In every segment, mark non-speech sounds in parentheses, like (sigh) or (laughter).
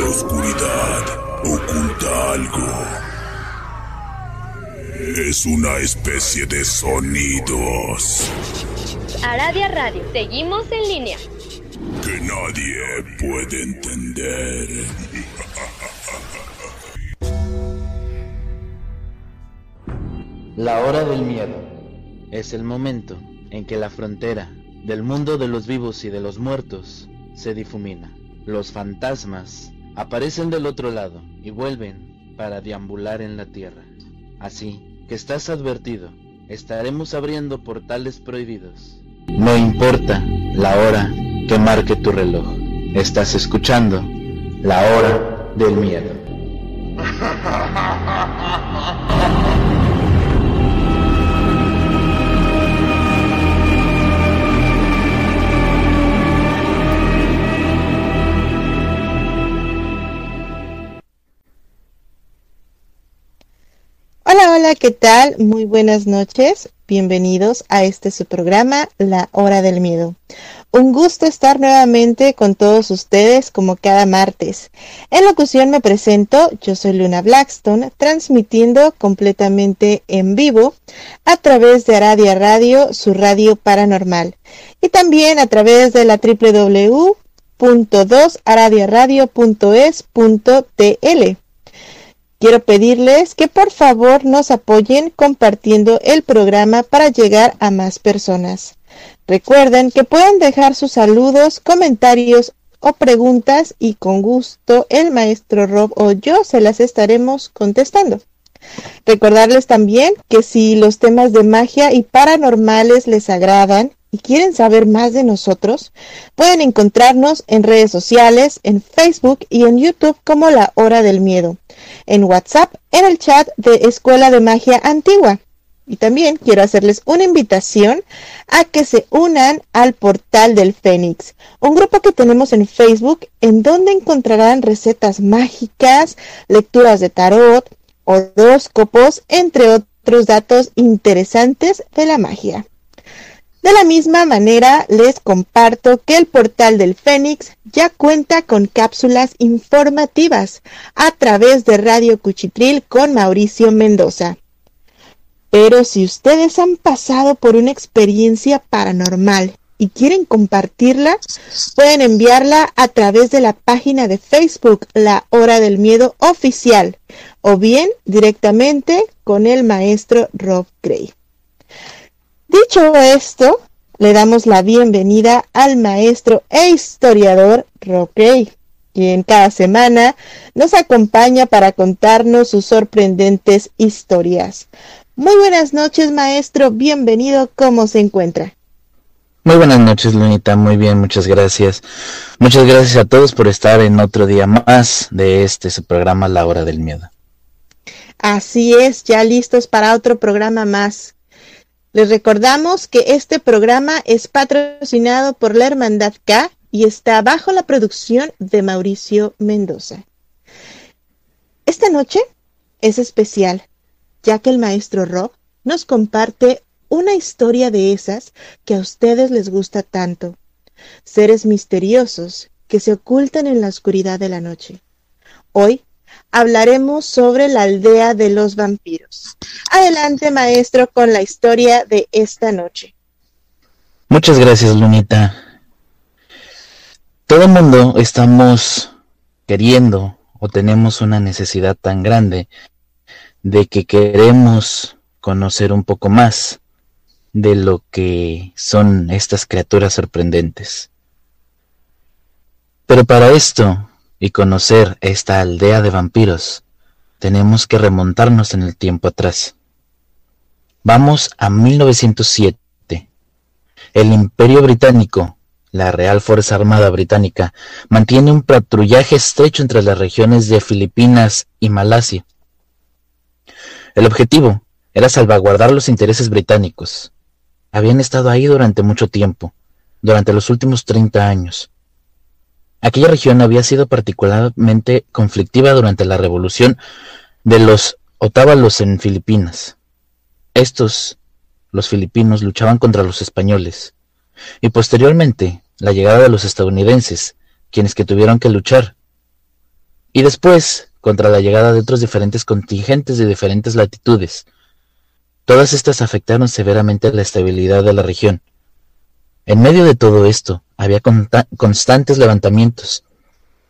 La oscuridad oculta algo. Es una especie de sonidos Aradia Radio, seguimos en línea. que nadie puede entender. La hora del miedo es el momento en que la frontera del mundo de los vivos y de los muertos se difumina. Los fantasmas aparecen del otro lado y vuelven para deambular en la tierra. Así que estás advertido, estaremos abriendo portales prohibidos. No importa la hora que marque tu reloj, estás escuchando la hora del miedo. (laughs) Hola, hola, ¿qué tal? Muy buenas noches. Bienvenidos a este su programa, La Hora del Miedo. Un gusto estar nuevamente con todos ustedes como cada martes. En locución me presento, yo soy Luna Blackstone, transmitiendo completamente en vivo a través de Aradia Radio, su radio paranormal, y también a través de la www.2aradiaradio.es.tl. Quiero pedirles que por favor nos apoyen compartiendo el programa para llegar a más personas. Recuerden que pueden dejar sus saludos, comentarios o preguntas y con gusto el maestro Rob o yo se las estaremos contestando. Recordarles también que si los temas de magia y paranormales les agradan y quieren saber más de nosotros, pueden encontrarnos en redes sociales, en Facebook y en YouTube como La Hora del Miedo, en WhatsApp, en el chat de Escuela de Magia Antigua. Y también quiero hacerles una invitación a que se unan al portal del Fénix, un grupo que tenemos en Facebook en donde encontrarán recetas mágicas, lecturas de tarot, horóscopos, entre otros datos interesantes de la magia. De la misma manera, les comparto que el portal del Fénix ya cuenta con cápsulas informativas a través de Radio Cuchitril con Mauricio Mendoza. Pero si ustedes han pasado por una experiencia paranormal y quieren compartirla, pueden enviarla a través de la página de Facebook La Hora del Miedo Oficial o bien directamente con el maestro Rob Gray. Dicho esto, le damos la bienvenida al maestro e historiador Gray, quien cada semana nos acompaña para contarnos sus sorprendentes historias. Muy buenas noches, maestro. Bienvenido. ¿Cómo se encuentra? Muy buenas noches, Lunita. Muy bien, muchas gracias. Muchas gracias a todos por estar en otro día más de este su programa La Hora del Miedo. Así es, ya listos para otro programa más. Les recordamos que este programa es patrocinado por la Hermandad K y está bajo la producción de Mauricio Mendoza. Esta noche es especial, ya que el maestro Rob nos comparte una historia de esas que a ustedes les gusta tanto. Seres misteriosos que se ocultan en la oscuridad de la noche. Hoy hablaremos sobre la aldea de los vampiros. Adelante, maestro, con la historia de esta noche. Muchas gracias, Lunita. Todo el mundo estamos queriendo o tenemos una necesidad tan grande de que queremos conocer un poco más de lo que son estas criaturas sorprendentes. Pero para esto y conocer esta aldea de vampiros, tenemos que remontarnos en el tiempo atrás. Vamos a 1907. El Imperio Británico, la Real Fuerza Armada Británica, mantiene un patrullaje estrecho entre las regiones de Filipinas y Malasia. El objetivo era salvaguardar los intereses británicos. Habían estado ahí durante mucho tiempo, durante los últimos 30 años. Aquella región había sido particularmente conflictiva durante la revolución de los otávalos en Filipinas. Estos, los filipinos, luchaban contra los españoles, y posteriormente la llegada de los estadounidenses, quienes que tuvieron que luchar y después contra la llegada de otros diferentes contingentes de diferentes latitudes. Todas estas afectaron severamente la estabilidad de la región. En medio de todo esto, había constantes levantamientos,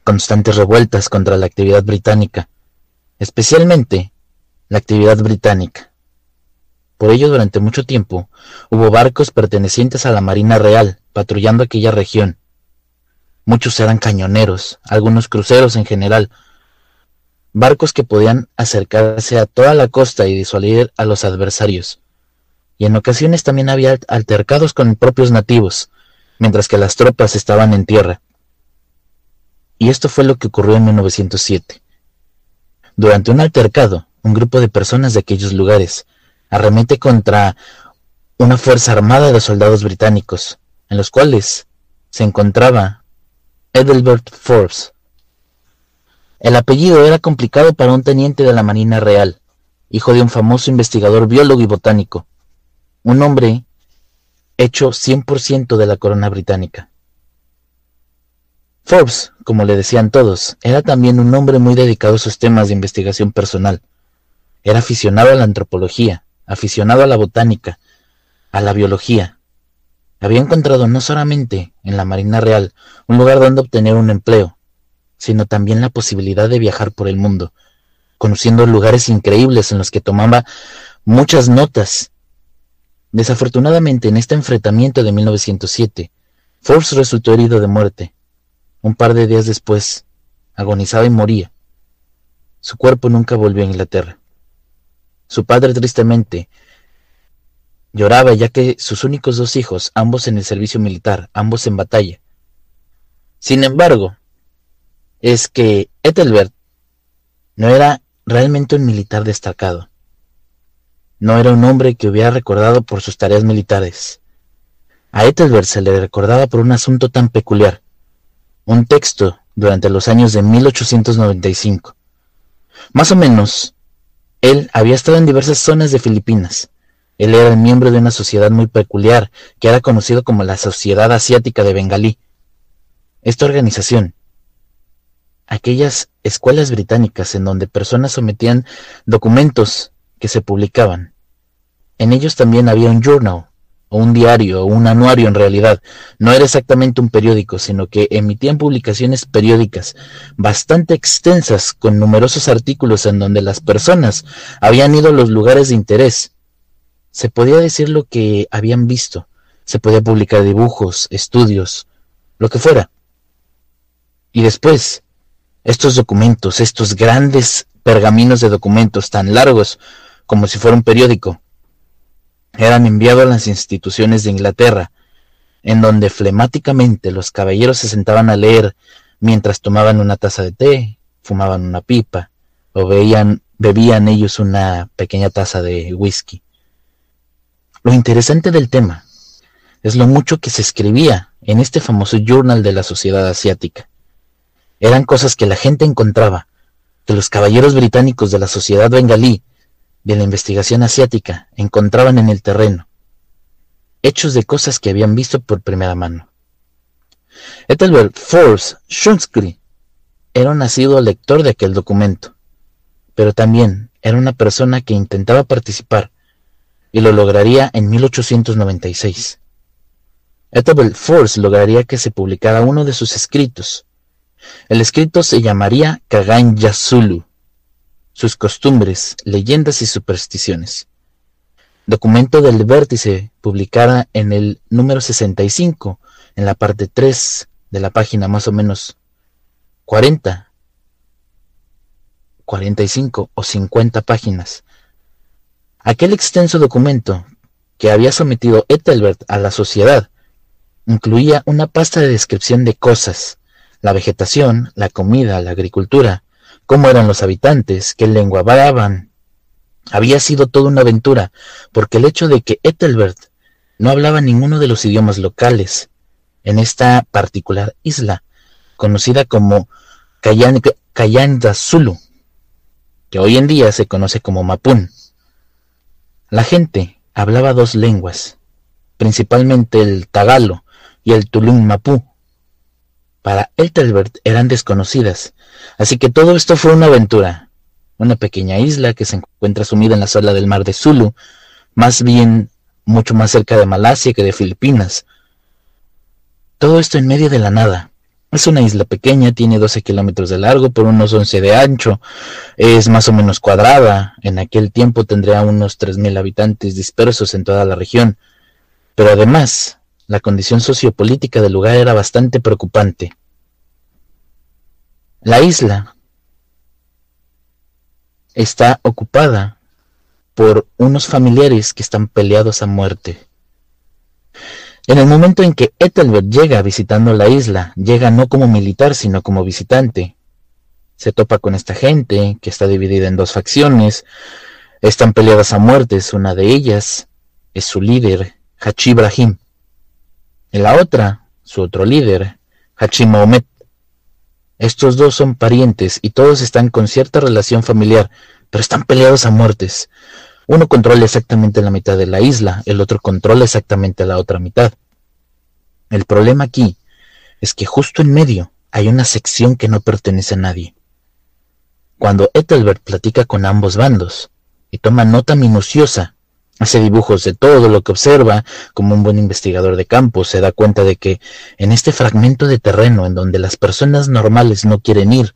constantes revueltas contra la actividad británica, especialmente la actividad británica. Por ello, durante mucho tiempo, hubo barcos pertenecientes a la Marina Real patrullando aquella región. Muchos eran cañoneros, algunos cruceros en general, barcos que podían acercarse a toda la costa y disuadir a los adversarios. Y en ocasiones también había altercados con propios nativos, mientras que las tropas estaban en tierra. Y esto fue lo que ocurrió en 1907. Durante un altercado, un grupo de personas de aquellos lugares arremete contra una fuerza armada de soldados británicos, en los cuales se encontraba Edelbert Forbes. El apellido era complicado para un teniente de la Marina Real, hijo de un famoso investigador biólogo y botánico, un hombre hecho 100% de la corona británica. Forbes, como le decían todos, era también un hombre muy dedicado a sus temas de investigación personal. Era aficionado a la antropología, aficionado a la botánica, a la biología. Había encontrado no solamente en la Marina Real un lugar donde obtener un empleo, sino también la posibilidad de viajar por el mundo, conociendo lugares increíbles en los que tomaba muchas notas. Desafortunadamente, en este enfrentamiento de 1907, Forbes resultó herido de muerte. Un par de días después, agonizaba y moría. Su cuerpo nunca volvió a Inglaterra. Su padre tristemente lloraba ya que sus únicos dos hijos, ambos en el servicio militar, ambos en batalla. Sin embargo, es que Ethelbert no era realmente un militar destacado. No era un hombre que hubiera recordado por sus tareas militares. A Ethelbert se le recordaba por un asunto tan peculiar, un texto durante los años de 1895. Más o menos, él había estado en diversas zonas de Filipinas. Él era el miembro de una sociedad muy peculiar que era conocido como la Sociedad Asiática de Bengalí. Esta organización, aquellas escuelas británicas en donde personas sometían documentos que se publicaban. En ellos también había un journal, o un diario, o un anuario en realidad. No era exactamente un periódico, sino que emitían publicaciones periódicas bastante extensas con numerosos artículos en donde las personas habían ido a los lugares de interés. Se podía decir lo que habían visto, se podía publicar dibujos, estudios, lo que fuera. Y después, estos documentos, estos grandes pergaminos de documentos tan largos como si fuera un periódico, eran enviados a las instituciones de Inglaterra, en donde flemáticamente los caballeros se sentaban a leer mientras tomaban una taza de té, fumaban una pipa, o veían, bebían ellos una pequeña taza de whisky. Lo interesante del tema es lo mucho que se escribía en este famoso journal de la sociedad asiática. Eran cosas que la gente encontraba, que los caballeros británicos de la sociedad bengalí de la investigación asiática encontraban en el terreno, hechos de cosas que habían visto por primera mano. Ethelbert Forbes Schunsky era un nacido lector de aquel documento, pero también era una persona que intentaba participar y lo lograría en 1896. Ethelbert Forbes lograría que se publicara uno de sus escritos. El escrito se llamaría Kagan Yasulu, sus costumbres, leyendas y supersticiones. Documento del vértice publicada en el número 65, en la parte 3 de la página más o menos 40, 45 o 50 páginas. Aquel extenso documento que había sometido Ethelbert a la sociedad incluía una pasta de descripción de cosas, la vegetación, la comida, la agricultura, cómo eran los habitantes, qué lengua hablaban. Había sido toda una aventura, porque el hecho de que Ethelbert no hablaba ninguno de los idiomas locales en esta particular isla, conocida como Kayanda Zulu, que hoy en día se conoce como Mapun. La gente hablaba dos lenguas, principalmente el tagalo y el tulum mapú. Para Ethelbert eran desconocidas, así que todo esto fue una aventura, una pequeña isla que se encuentra sumida en la sala del mar de Zulu, más bien mucho más cerca de Malasia que de Filipinas. Todo esto en medio de la nada. Es una isla pequeña, tiene 12 kilómetros de largo por unos 11 de ancho, es más o menos cuadrada, en aquel tiempo tendría unos 3.000 habitantes dispersos en toda la región, pero además la condición sociopolítica del lugar era bastante preocupante. La isla está ocupada por unos familiares que están peleados a muerte. En el momento en que Ethelbert llega visitando la isla, llega no como militar, sino como visitante. Se topa con esta gente, que está dividida en dos facciones, están peleadas a muertes, una de ellas es su líder, Hachi Ibrahim. En la otra, su otro líder, Hachi Mahomet. Estos dos son parientes y todos están con cierta relación familiar, pero están peleados a muertes. Uno controla exactamente la mitad de la isla, el otro controla exactamente la otra mitad. El problema aquí es que justo en medio hay una sección que no pertenece a nadie. Cuando Ethelbert platica con ambos bandos y toma nota minuciosa, hace dibujos de todo lo que observa, como un buen investigador de campo, se da cuenta de que en este fragmento de terreno en donde las personas normales no quieren ir,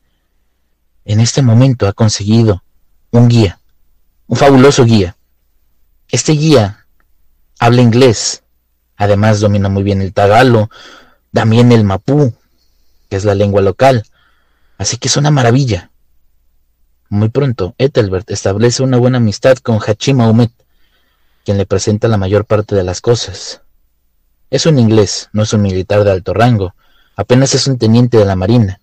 en este momento ha conseguido un guía, un fabuloso guía. Este guía habla inglés, además domina muy bien el tagalo, también el mapú, que es la lengua local, así que es una maravilla. Muy pronto, Ethelbert establece una buena amistad con Hachim Aumet, quien le presenta la mayor parte de las cosas. Es un inglés, no es un militar de alto rango, apenas es un teniente de la marina,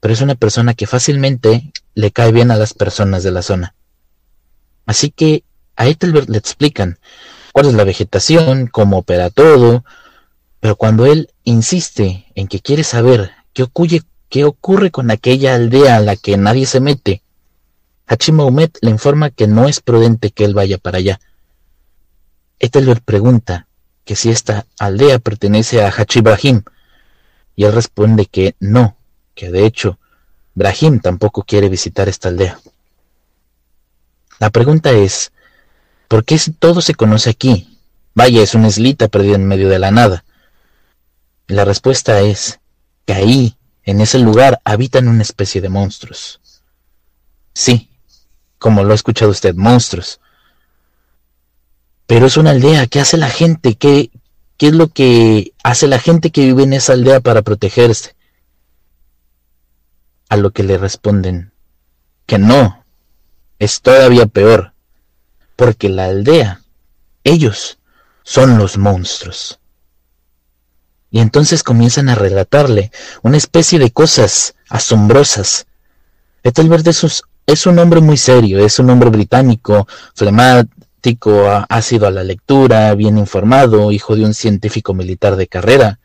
pero es una persona que fácilmente le cae bien a las personas de la zona. Así que a Ethelbert le explican cuál es la vegetación, cómo opera todo, pero cuando él insiste en que quiere saber qué ocurre, con aquella aldea a la que nadie se mete, Hachimaumet le informa que no es prudente que él vaya para allá. Ethelbert pregunta que si esta aldea pertenece a Hachi Brahim, y él responde que no, que de hecho Brahim tampoco quiere visitar esta aldea. La pregunta es, ¿por qué todo se conoce aquí? Vaya, es una islita perdida en medio de la nada. la respuesta es que ahí, en ese lugar, habitan una especie de monstruos. Sí, como lo ha escuchado usted, monstruos. Pero es una aldea. ¿Qué hace la gente? ¿Qué, ¿Qué es lo que hace la gente que vive en esa aldea para protegerse? A lo que le responden que no, es todavía peor, porque la aldea, ellos, son los monstruos. Y entonces comienzan a relatarle una especie de cosas asombrosas. Ethelbert es, es un hombre muy serio, es un hombre británico, flemático, ha sido a la lectura, bien informado, hijo de un científico militar de carrera.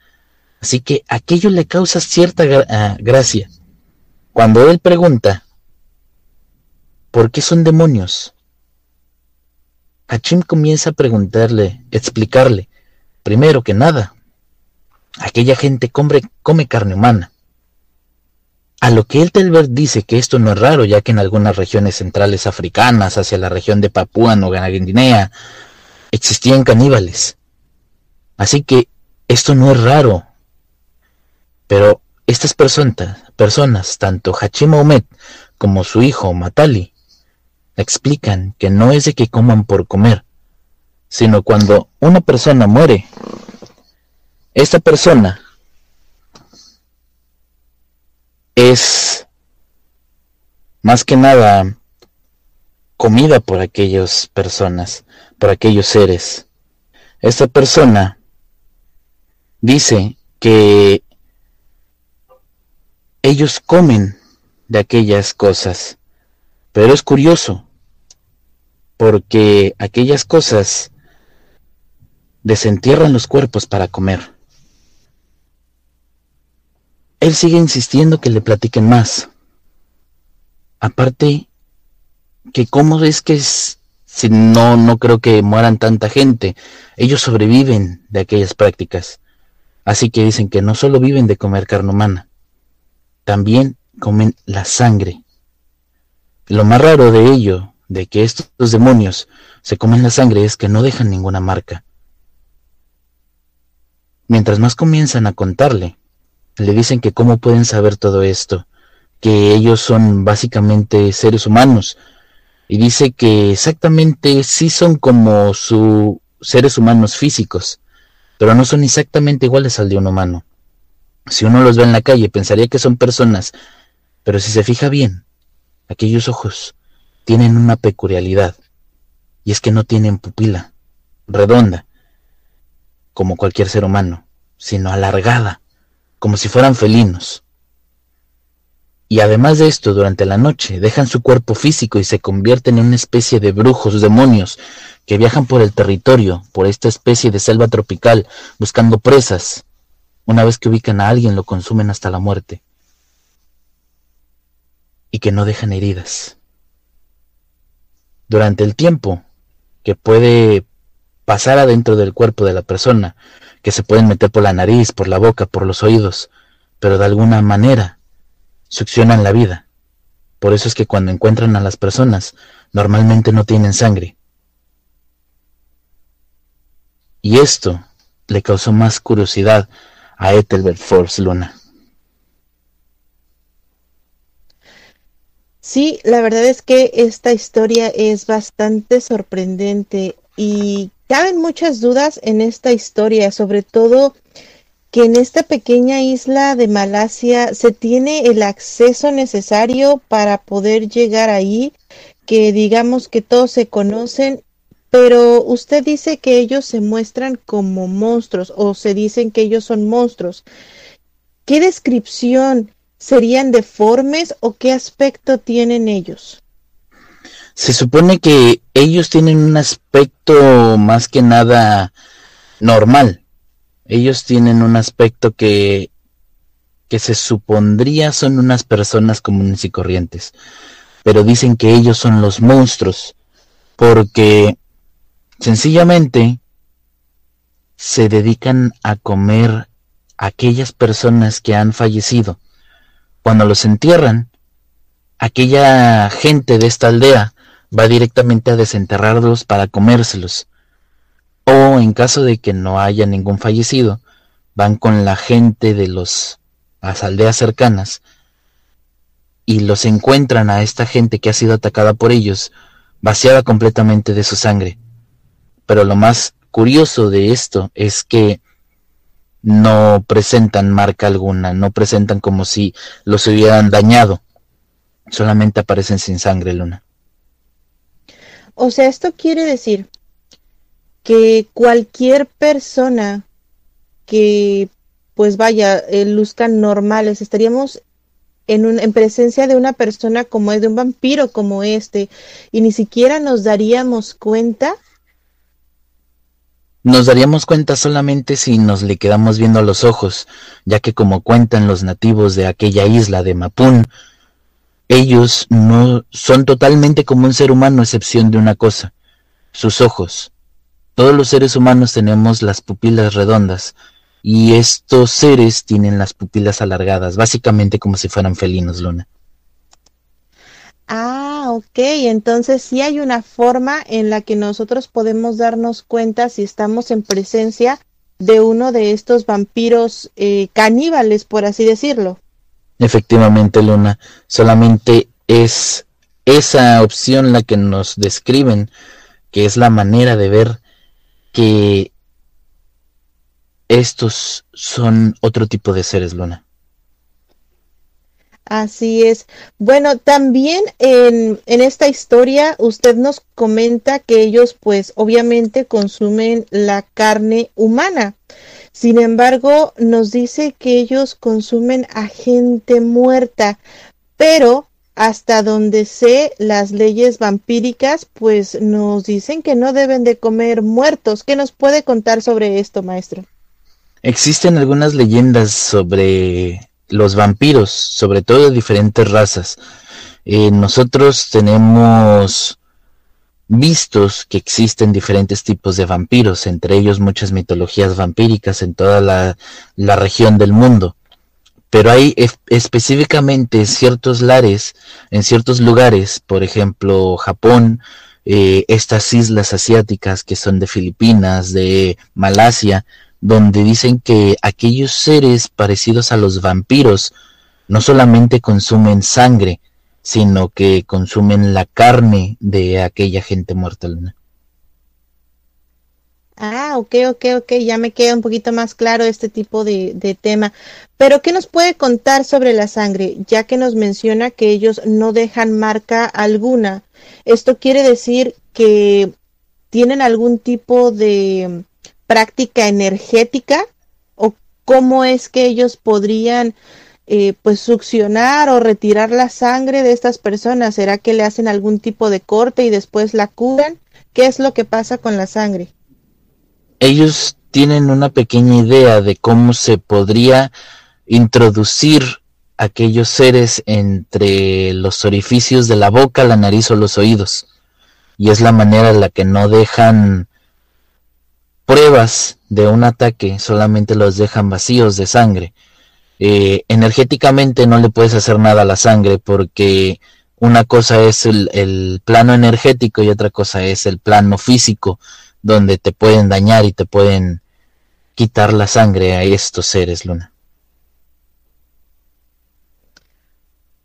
Así que aquello le causa cierta ah, gracia. Cuando él pregunta ¿Por qué son demonios? Hachim comienza a preguntarle, explicarle, primero que nada, aquella gente come carne humana. A lo que el Telbert dice que esto no es raro, ya que en algunas regiones centrales africanas, hacia la región de Papúa Nueva Guinea, existían caníbales. Así que esto no es raro. Pero estas personas, tanto Hachim Ahmed como su hijo Matali, explican que no es de que coman por comer, sino cuando una persona muere, esta persona es más que nada comida por aquellas personas, por aquellos seres. Esta persona dice que ellos comen de aquellas cosas. Pero es curioso, porque aquellas cosas desentierran los cuerpos para comer. Él sigue insistiendo que le platiquen más. Aparte, que cómo es que si no, no creo que mueran tanta gente. Ellos sobreviven de aquellas prácticas. Así que dicen que no solo viven de comer carne humana, también comen la sangre. Lo más raro de ello, de que estos demonios se comen la sangre, es que no dejan ninguna marca. Mientras más comienzan a contarle, le dicen que cómo pueden saber todo esto, que ellos son básicamente seres humanos, y dice que exactamente sí son como sus seres humanos físicos, pero no son exactamente iguales al de un humano. Si uno los ve en la calle pensaría que son personas, pero si se fija bien, aquellos ojos tienen una peculiaridad, y es que no tienen pupila redonda, como cualquier ser humano, sino alargada, como si fueran felinos. Y además de esto, durante la noche dejan su cuerpo físico y se convierten en una especie de brujos, demonios, que viajan por el territorio, por esta especie de selva tropical, buscando presas. Una vez que ubican a alguien, lo consumen hasta la muerte. Y que no dejan heridas. Durante el tiempo que puede pasar adentro del cuerpo de la persona, que se pueden meter por la nariz, por la boca, por los oídos, pero de alguna manera succionan la vida. Por eso es que cuando encuentran a las personas, normalmente no tienen sangre. Y esto le causó más curiosidad a Ethelbert Force Luna. Sí, la verdad es que esta historia es bastante sorprendente y caben muchas dudas en esta historia, sobre todo que en esta pequeña isla de Malasia se tiene el acceso necesario para poder llegar ahí, que digamos que todos se conocen, pero usted dice que ellos se muestran como monstruos o se dicen que ellos son monstruos. ¿Qué descripción serían deformes o qué aspecto tienen ellos? Se supone que ellos tienen un aspecto más que nada normal ellos tienen un aspecto que, que se supondría son unas personas comunes y corrientes, pero dicen que ellos son los monstruos, porque sencillamente se dedican a comer a aquellas personas que han fallecido. Cuando los entierran, aquella gente de esta aldea va directamente a desenterrarlos para comérselos o en caso de que no haya ningún fallecido, van con la gente de los, las aldeas cercanas y los encuentran a esta gente que ha sido atacada por ellos, vaciada completamente de su sangre. Pero lo más curioso de esto es que no presentan marca alguna, no presentan como si los hubieran dañado, solamente aparecen sin sangre, Luna. O sea, esto quiere decir que cualquier persona que pues vaya, eh, luzcan normales, estaríamos en, un, en presencia de una persona como es, de un vampiro como este, y ni siquiera nos daríamos cuenta. Nos daríamos cuenta solamente si nos le quedamos viendo los ojos, ya que como cuentan los nativos de aquella isla de Mapún, ellos no son totalmente como un ser humano, excepción de una cosa, sus ojos. Todos los seres humanos tenemos las pupilas redondas y estos seres tienen las pupilas alargadas, básicamente como si fueran felinos, Luna. Ah, ok, entonces sí hay una forma en la que nosotros podemos darnos cuenta si estamos en presencia de uno de estos vampiros eh, caníbales, por así decirlo. Efectivamente, Luna, solamente es esa opción la que nos describen, que es la manera de ver que estos son otro tipo de seres, Luna. Así es. Bueno, también en, en, esta historia usted nos comenta que ellos pues obviamente consumen la carne humana. Sin embargo, nos dice que ellos consumen a gente muerta, pero hasta donde sé, las leyes vampíricas pues nos dicen que no deben de comer muertos. ¿Qué nos puede contar sobre esto, maestro? Existen algunas leyendas sobre los vampiros, sobre todo de diferentes razas. Eh, nosotros tenemos vistos que existen diferentes tipos de vampiros, entre ellos muchas mitologías vampíricas en toda la, región del mundo. Pero hay específicamente ciertos lares, en ciertos lugares, por ejemplo Japón, eh, estas islas asiáticas que son de Filipinas, de Malasia, donde dicen que aquellos seres parecidos a los vampiros no solamente consumen sangre, sino que consumen la carne de aquella gente muerta, Luna. Ah, ok, ok, ok, ya me queda un poquito más claro este tipo de, de, tema. Pero, ¿qué nos puede contar sobre la sangre? Ya que nos menciona que ellos no dejan marca alguna. ¿Esto quiere decir que tienen algún tipo de práctica energética? ¿O cómo es que ellos podrían eh, pues succionar o retirar la sangre de estas personas? ¿Será que le hacen algún tipo de corte y después la curan? ¿Qué es lo que pasa con la sangre? Ellos tienen una pequeña idea de cómo se podría introducir aquellos seres entre los orificios de la boca, la nariz o los oídos. Y es la manera en la que no dejan pruebas de un ataque, solamente los dejan vacíos de sangre. Eh, energéticamente no le puedes hacer nada a la sangre porque una cosa es el, el, plano energético y otra cosa es el plano físico donde te pueden dañar y te pueden quitar la sangre a estos seres, Luna.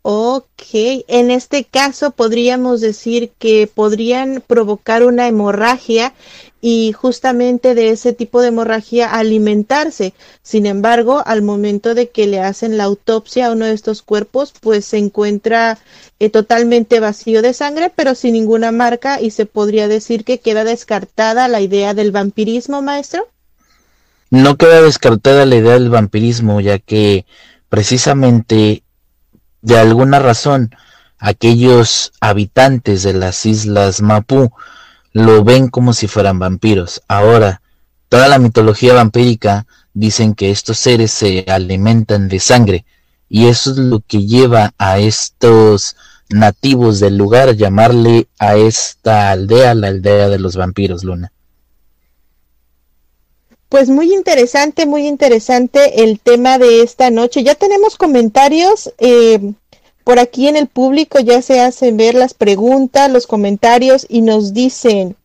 Ok, en este caso podríamos decir que podrían provocar una hemorragia y justamente de ese tipo de hemorragia alimentarse. Sin embargo, al momento de que le hacen la autopsia a uno de estos cuerpos, pues se encuentra eh, totalmente vacío de sangre, pero sin ninguna marca y se podría decir que queda descartada la idea del vampirismo, maestro. No queda descartada la idea del vampirismo, ya que precisamente de alguna razón, aquellos habitantes de las islas Mapu lo ven como si fueran vampiros. Ahora, toda la mitología vampírica dicen que estos seres se alimentan de sangre y eso es lo que lleva a estos nativos del lugar a llamarle a esta aldea la aldea de los vampiros, Luna. Pues muy interesante, muy interesante el tema de esta noche. Ya tenemos comentarios eh, por aquí en el público, ya se hacen ver las preguntas, los comentarios y nos dicen,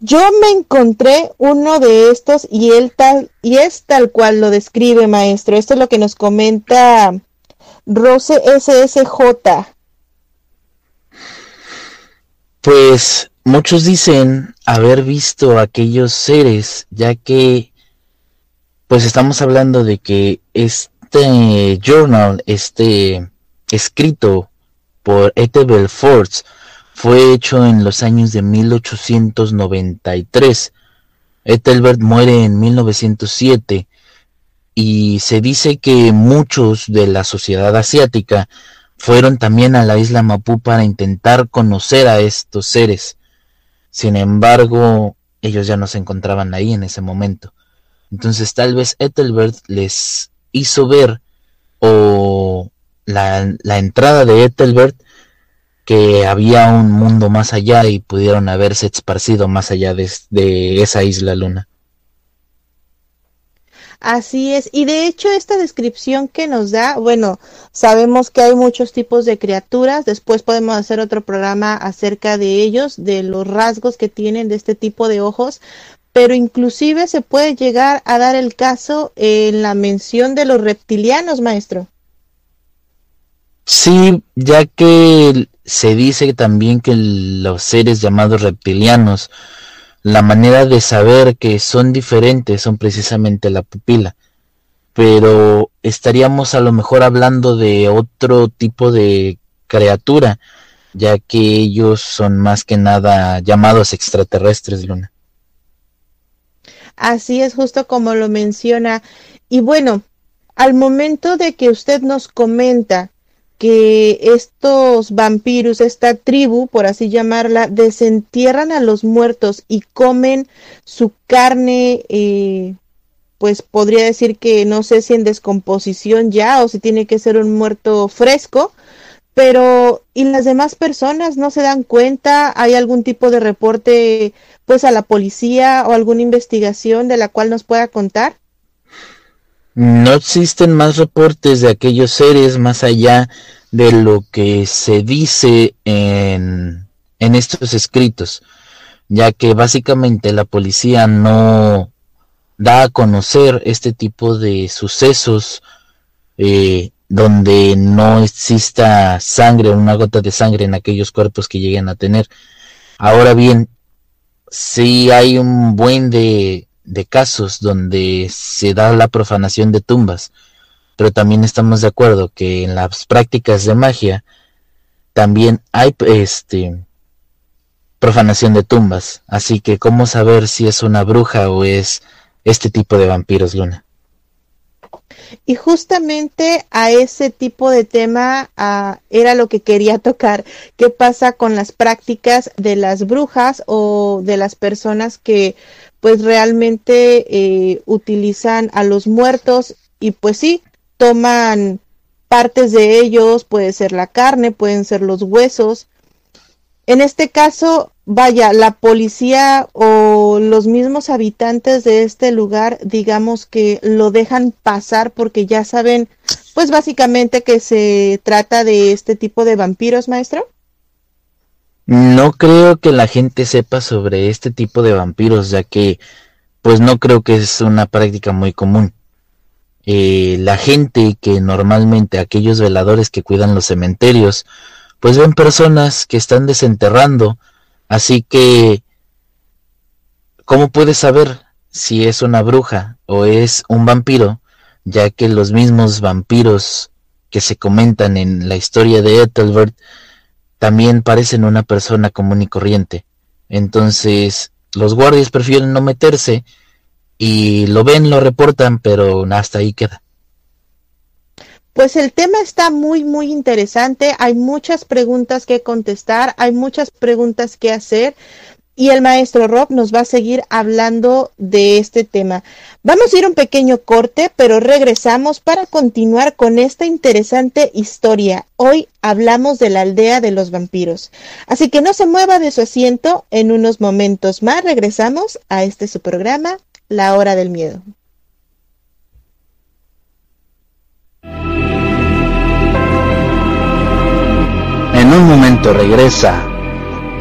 yo me encontré uno de estos y él tal, y es tal cual lo describe, maestro. Esto es lo que nos comenta Rose SSJ. Pues muchos dicen haber visto aquellos seres, ya que pues estamos hablando de que este journal, este escrito por Etebel Forts, fue hecho en los años de 1893. Ethelbert muere en 1907 y se dice que muchos de la sociedad asiática fueron también a la isla Mapu para intentar conocer a estos seres. Sin embargo, ellos ya no se encontraban ahí en ese momento. Entonces tal vez Ethelbert les hizo ver o la, la entrada de Ethelbert que había un mundo más allá y pudieron haberse esparcido más allá de, de esa isla luna. Así es, y de hecho esta descripción que nos da, bueno, sabemos que hay muchos tipos de criaturas, después podemos hacer otro programa acerca de ellos, de los rasgos que tienen de este tipo de ojos, pero inclusive se puede llegar a dar el caso en la mención de los reptilianos, maestro. Sí, ya que se dice también que los seres llamados reptilianos la manera de saber que son diferentes son precisamente la pupila. Pero estaríamos a lo mejor hablando de otro tipo de criatura, ya que ellos son más que nada llamados extraterrestres, Luna. Así es, justo como lo menciona. Y bueno, al momento de que usted nos comenta que estos vampiros, esta tribu, por así llamarla, desentierran a los muertos y comen su carne, eh, pues podría decir que no sé si en descomposición ya o si tiene que ser un muerto fresco, pero ¿y las demás personas no se dan cuenta? ¿Hay algún tipo de reporte pues a la policía o alguna investigación de la cual nos pueda contar? No existen más reportes de aquellos seres más allá de lo que se dice en, en estos escritos, ya que básicamente la policía no da a conocer este tipo de sucesos eh, donde no exista sangre, una gota de sangre en aquellos cuerpos que lleguen a tener. Ahora bien, sí hay un buen de, de casos donde se da la profanación de tumbas, pero también estamos de acuerdo que en las prácticas de magia también hay este profanación de tumbas, así que cómo saber si es una bruja o es este tipo de vampiros, Luna. Y justamente a ese tipo de tema ah, era lo que quería tocar. ¿Qué pasa con las prácticas de las brujas o de las personas que pues realmente eh, utilizan a los muertos y pues sí, toman partes de ellos, puede ser la carne, pueden ser los huesos. En este caso, vaya, la policía o los mismos habitantes de este lugar, digamos que lo dejan pasar porque ya saben, pues básicamente que se trata de este tipo de vampiros, maestro. No creo que la gente sepa sobre este tipo de vampiros, ya que pues no creo que es una práctica muy común. Eh, la gente que normalmente, aquellos veladores que cuidan los cementerios, pues ven personas que están desenterrando, Así que, ¿cómo puedes saber si es una bruja o es un vampiro? Ya que los mismos vampiros que se comentan en la historia de Ethelbert también parecen una persona común y corriente. Entonces, los guardias prefieren no meterse y lo ven, lo reportan, pero hasta ahí queda. Pues el tema está muy, muy interesante. Hay muchas preguntas que contestar, hay muchas preguntas que hacer y el maestro Rob nos va a seguir hablando de este tema. Vamos a ir un pequeño corte, pero regresamos para continuar con esta interesante historia. Hoy hablamos de la aldea de los vampiros. Así que no se mueva de su asiento. En unos momentos más regresamos a este su programa, La Hora del Miedo. En un momento regresa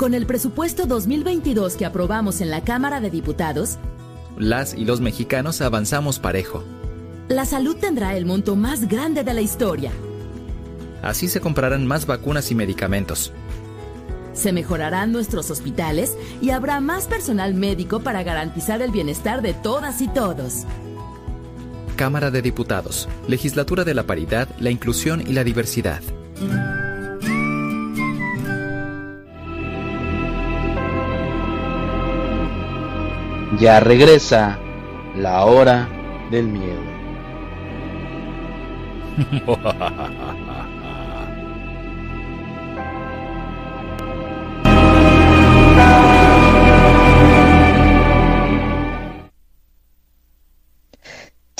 Con el presupuesto 2022 que aprobamos en la Cámara de Diputados, las y los mexicanos avanzamos parejo. La salud tendrá el monto más grande de la historia. Así se comprarán más vacunas y medicamentos. Se mejorarán nuestros hospitales y habrá más personal médico para garantizar el bienestar de todas y todos. Cámara de Diputados, Legislatura de la Paridad, la Inclusión y la Diversidad. Ya regresa la hora del miedo. (laughs)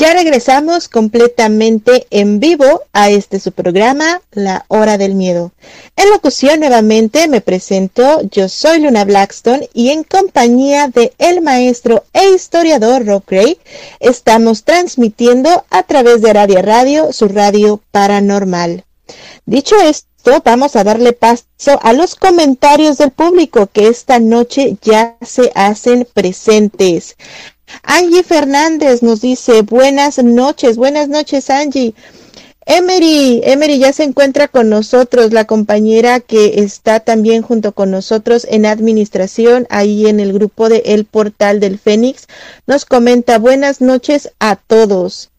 Ya regresamos completamente en vivo a este su programa, La Hora del Miedo. En locución nuevamente me presento, yo soy Luna Blackstone y en compañía de el maestro e historiador Rob Gray estamos transmitiendo a través de Radio Radio, su radio paranormal. Dicho esto, vamos a darle paso a los comentarios del público que esta noche ya se hacen presentes. Angie Fernández nos dice buenas noches, buenas noches Angie. Emery, Emery ya se encuentra con nosotros, la compañera que está también junto con nosotros en administración, ahí en el grupo de El Portal del Fénix, nos comenta buenas noches a todos.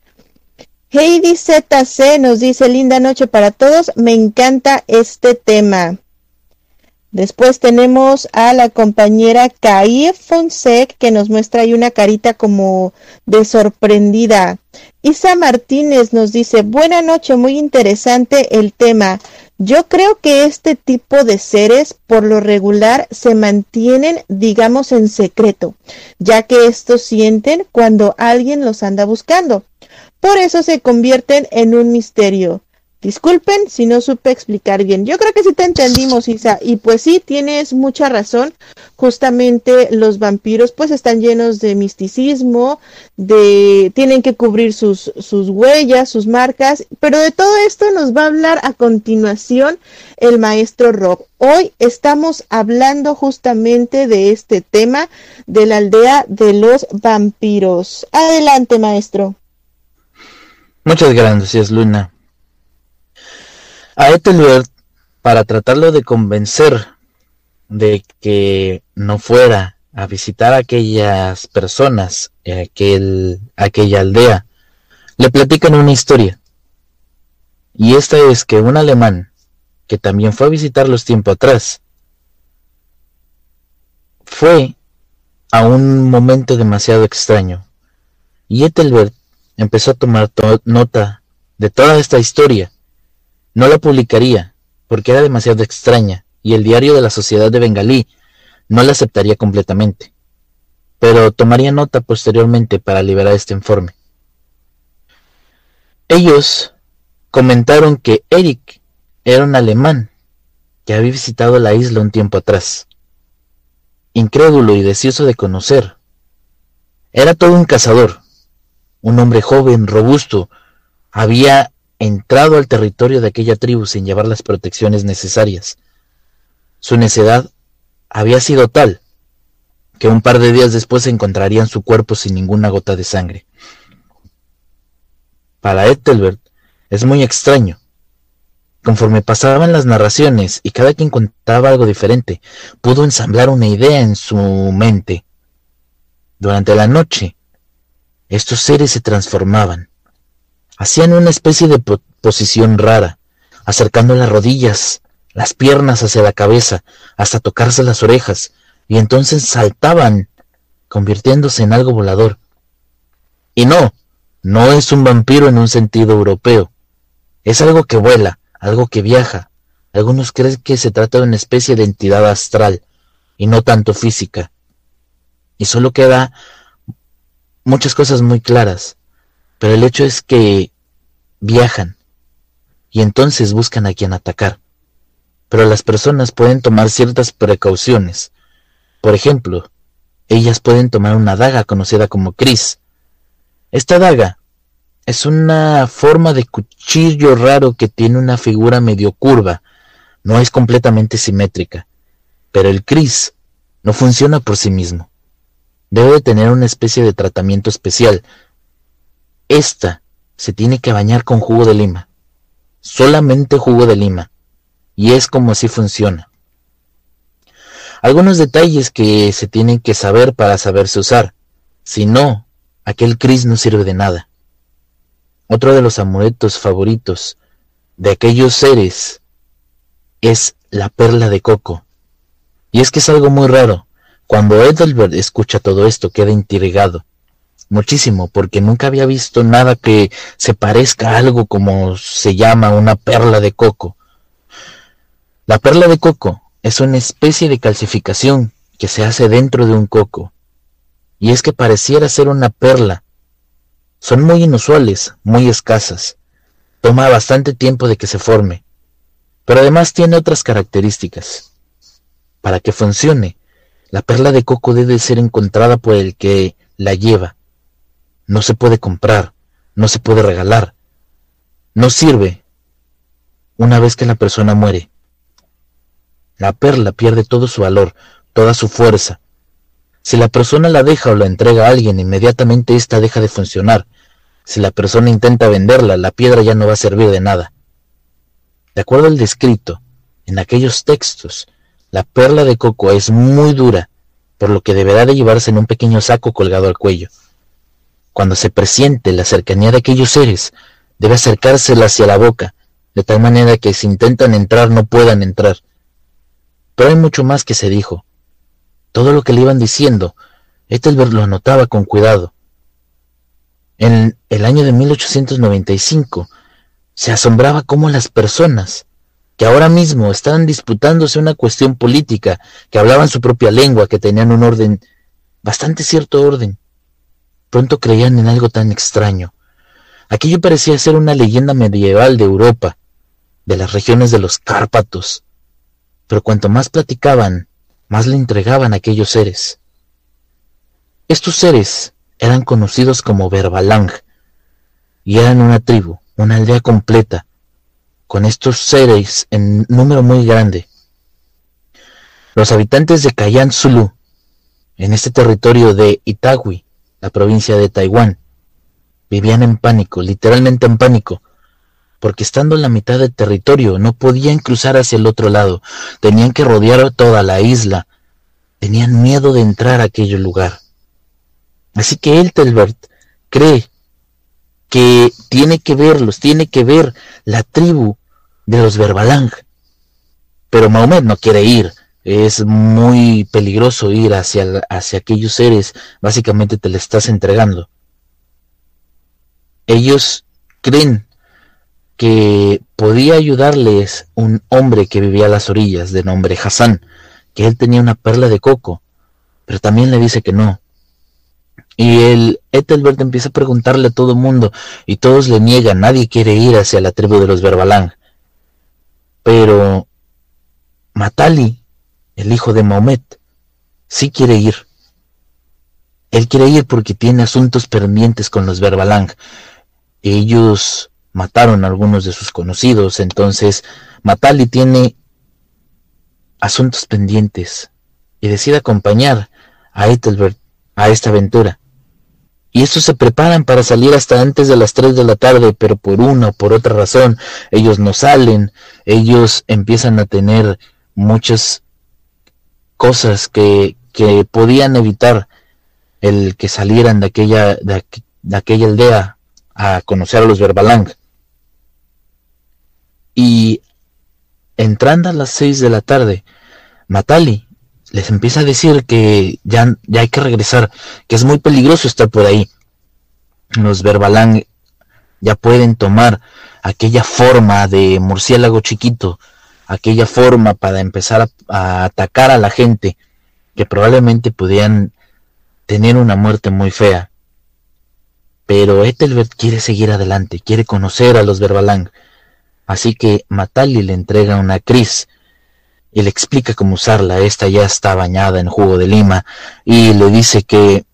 Heidi ZC nos dice linda noche para todos, me encanta este tema. Después tenemos a la compañera Kai Fonsec que nos muestra ahí una carita como de sorprendida. Isa Martínez nos dice, buena noche, muy interesante el tema. Yo creo que este tipo de seres por lo regular se mantienen, digamos, en secreto, ya que estos sienten cuando alguien los anda buscando. Por eso se convierten en un misterio. Disculpen si no supe explicar bien. Yo creo que sí te entendimos, Isa. Y pues sí, tienes mucha razón. Justamente los vampiros pues están llenos de misticismo, de tienen que cubrir sus, sus huellas, sus marcas. Pero de todo esto nos va a hablar a continuación el maestro Rob. Hoy estamos hablando justamente de este tema de la aldea de los vampiros. Adelante, maestro. Muchas gracias, Luna. A Ethelbert, para tratarlo de convencer de que no fuera a visitar a aquellas personas, aquel, aquella aldea, le platican una historia. Y esta es que un alemán, que también fue a visitarlos tiempo atrás, fue a un momento demasiado extraño. Y Ethelbert empezó a tomar nota de toda esta historia no la publicaría, porque era demasiado extraña, y el diario de la Sociedad de Bengalí no la aceptaría completamente, pero tomaría nota posteriormente para liberar este informe. Ellos comentaron que Eric era un alemán que había visitado la isla un tiempo atrás. Incrédulo y deseoso de conocer. Era todo un cazador, un hombre joven, robusto, había entrado al territorio de aquella tribu sin llevar las protecciones necesarias. Su necedad había sido tal que un par de días después encontrarían su cuerpo sin ninguna gota de sangre. Para Ethelbert es muy extraño. Conforme pasaban las narraciones y cada quien contaba algo diferente, pudo ensamblar una idea en su mente. Durante la noche, estos seres se transformaban, hacían una especie de posición rara, acercando las rodillas, las piernas hacia la cabeza, hasta tocarse las orejas, y entonces saltaban, convirtiéndose en algo volador. Y no, no es un vampiro en un sentido europeo. Es algo que vuela, algo que viaja. Algunos creen que se trata de una especie de entidad astral, y no tanto física. Y solo queda muchas cosas muy claras. Pero el hecho es que viajan y entonces buscan a quien atacar. Pero las personas pueden tomar ciertas precauciones. Por ejemplo, ellas pueden tomar una daga conocida como Cris. Esta daga es una forma de cuchillo raro que tiene una figura medio curva, no es completamente simétrica, pero el Cris no funciona por sí mismo. Debe de tener una especie de tratamiento especial, esta se tiene que bañar con jugo de lima. Solamente jugo de lima. Y es como así funciona. Algunos detalles que se tienen que saber para saberse usar. Si no, aquel cris no sirve de nada. Otro de los amuletos favoritos de aquellos seres es la perla de coco. Y es que es algo muy raro. Cuando Edelbert escucha todo esto, queda intrigado muchísimo, porque nunca había visto nada que se parezca a algo como se llama una perla de coco. La perla de coco es una especie de calcificación que se hace dentro de un coco, y es que pareciera ser una perla, Son muy inusuales, muy escasas. Toma bastante tiempo de que se forme, pero además tiene otras características. Para que funcione, la perla de coco debe ser encontrada por el que la lleva. No se puede comprar, no se puede regalar. No sirve una vez que la persona muere. La perla pierde todo su valor, toda su fuerza. Si la persona la deja o la entrega a alguien, inmediatamente ésta deja de funcionar. Si la persona intenta venderla, la piedra ya no va a servir de nada. De acuerdo al descrito, en aquellos textos, la perla de coco es muy dura, por lo que deberá de llevarse en un pequeño saco colgado al cuello. Cuando se presiente la cercanía de aquellos seres, debe acercársela hacia la boca, de tal manera que si intentan entrar no puedan entrar. Pero hay mucho más que se dijo. Todo lo que le iban diciendo, Ethelbert lo anotaba con cuidado. En el año de 1895 se asombraba cómo las personas que ahora mismo estaban disputándose una cuestión política, que hablaban su propia lengua, que tenían un orden, bastante cierto orden, pronto creían en algo tan extraño. Aquello parecía ser una leyenda medieval de Europa, de las regiones de los Cárpatos, pero cuanto más platicaban, más le entregaban a aquellos seres. Estos seres eran conocidos como Verbalang, y eran una tribu, una aldea completa, con estos seres en número muy grande. Los habitantes de Kayan Zulu, en este territorio de Itagüí, la provincia de Taiwán, vivían en pánico, literalmente en pánico, porque estando en la mitad del territorio no podían cruzar hacia el otro lado, tenían que rodear toda la isla, tenían miedo de entrar a aquel lugar. Así que Eltelbert cree que tiene que verlos, tiene que ver la tribu de los Verbalang. Pero Mahomet no quiere ir, es muy peligroso ir hacia, hacia aquellos seres, básicamente te le estás entregando. Ellos creen que podía ayudarles un hombre que vivía a las orillas, de nombre Hassan, que él tenía una perla de coco, pero también le dice que no. Y el Ethelbert empieza a preguntarle a todo el mundo, y todos le niegan, nadie quiere ir hacia la tribu de los Verbalang. Pero Matali, el hijo de Mahomet, sí quiere ir. Él quiere ir porque tiene asuntos pendientes con los Verbalang. Ellos mataron a algunos de sus conocidos, entonces Matali tiene asuntos pendientes y decide acompañar a Ethelbert a esta aventura. Y estos se preparan para salir hasta antes de las 3 de la tarde, pero por una o por otra razón ellos no salen, ellos empiezan a tener muchas cosas que, que podían evitar el que salieran de aquella, de, aquella aldea a conocer a los Verbalang. Y entrando a las seis de la tarde, Matali les empieza a decir que ya, ya hay que regresar, que es muy peligroso estar por ahí. Los Verbalang ya pueden tomar aquella forma de murciélago chiquito, aquella forma para empezar a, a atacar a la gente, que probablemente podían tener una muerte muy fea. Pero Ethelbert quiere seguir adelante, quiere conocer a los Verbalang. Así que Matali le entrega una cris y le explica cómo usarla. Esta ya está bañada en jugo de lima y le dice que